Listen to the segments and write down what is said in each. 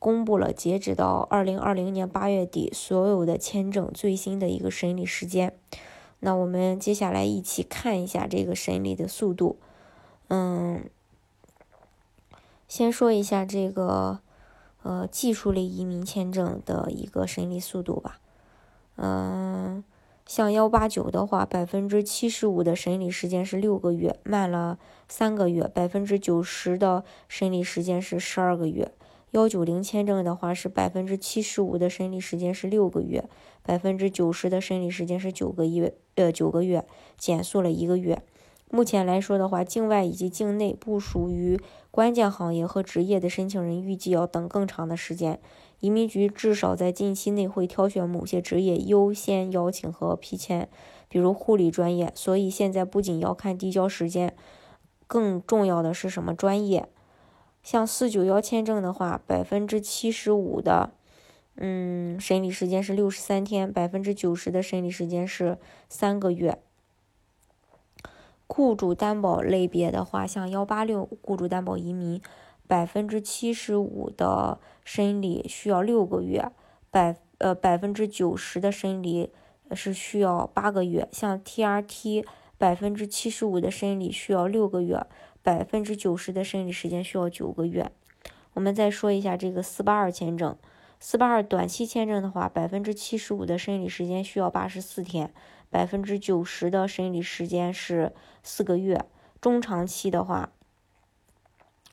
公布了截止到二零二零年八月底所有的签证最新的一个审理时间。那我们接下来一起看一下这个审理的速度。嗯，先说一下这个呃技术类移民签证的一个审理速度吧。嗯，像幺八九的话，百分之七十五的审理时间是六个月，慢了三个月；百分之九十的审理时间是十二个月。幺九零签证的话是百分之七十五的审理时间是六个月，百分之九十的审理时间是九个月，呃九个月减速了一个月。目前来说的话，境外以及境内不属于关键行业和职业的申请人预计要等更长的时间。移民局至少在近期内会挑选某些职业优先邀请和批签，比如护理专业。所以现在不仅要看递交时间，更重要的是什么专业？像四九幺签证的话，百分之七十五的，嗯，审理时间是六十三天，百分之九十的审理时间是三个月。雇主担保类别的话，像幺八六雇主担保移民，百分之七十五的审理需要六个月，百呃百分之九十的审理是需要八个月。像 TRT，百分之七十五的审理需要六个月。百分之九十的审理时间需要九个月。我们再说一下这个四八二签证，四八二短期签证的话，百分之七十五的审理时间需要八十四天，百分之九十的审理时间是四个月。中长期的话，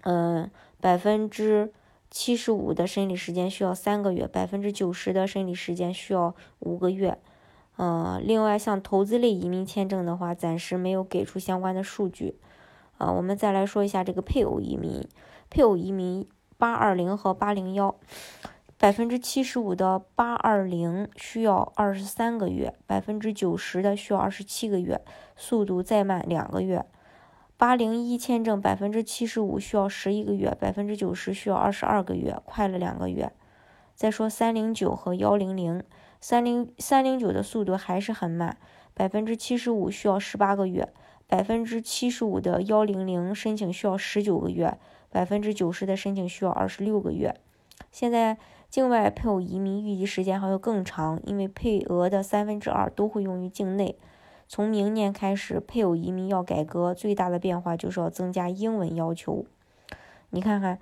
嗯，百分之七十五的审理时间需要三个月，百分之九十的审理时间需要五个月。嗯，另外像投资类移民签证的话，暂时没有给出相关的数据。啊，我们再来说一下这个配偶移民，配偶移民八二零和八零幺，百分之七十五的八二零需要二十三个月，百分之九十的需要二十七个月，速度再慢两个月。八零一签证百分之七十五需要十一个月，百分之九十需要二十二个月，快了两个月。再说三零九和幺零零，三零三零九的速度还是很慢，百分之七十五需要十八个月。百分之七十五的幺零零申请需要十九个月，百分之九十的申请需要二十六个月。现在境外配偶移民预计时间还要更长，因为配额的三分之二都会用于境内。从明年开始，配偶移民要改革，最大的变化就是要增加英文要求。你看看，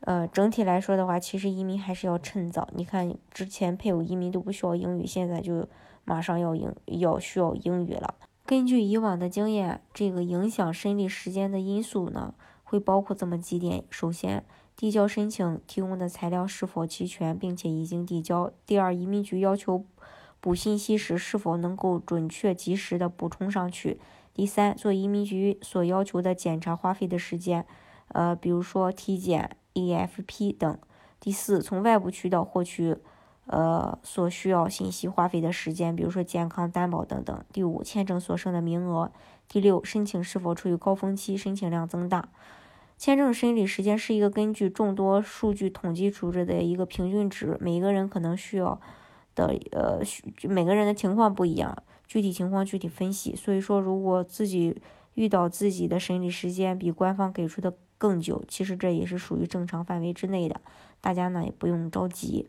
呃，整体来说的话，其实移民还是要趁早。你看之前配偶移民都不需要英语，现在就马上要英要需要英语了。根据以往的经验，这个影响审理时间的因素呢，会包括这么几点：首先，递交申请提供的材料是否齐全，并且已经递交；第二，移民局要求补信息时是否能够准确及时的补充上去；第三，做移民局所要求的检查花费的时间，呃，比如说体检、EFP 等；第四，从外部渠道获取。呃，所需要信息花费的时间，比如说健康担保等等。第五，签证所剩的名额。第六，申请是否处于高峰期，申请量增大。签证审理时间是一个根据众多数据统计出的一个平均值，每个人可能需要的呃，每个人的情况不一样，具体情况具体分析。所以说，如果自己遇到自己的审理时间比官方给出的更久，其实这也是属于正常范围之内的，大家呢也不用着急。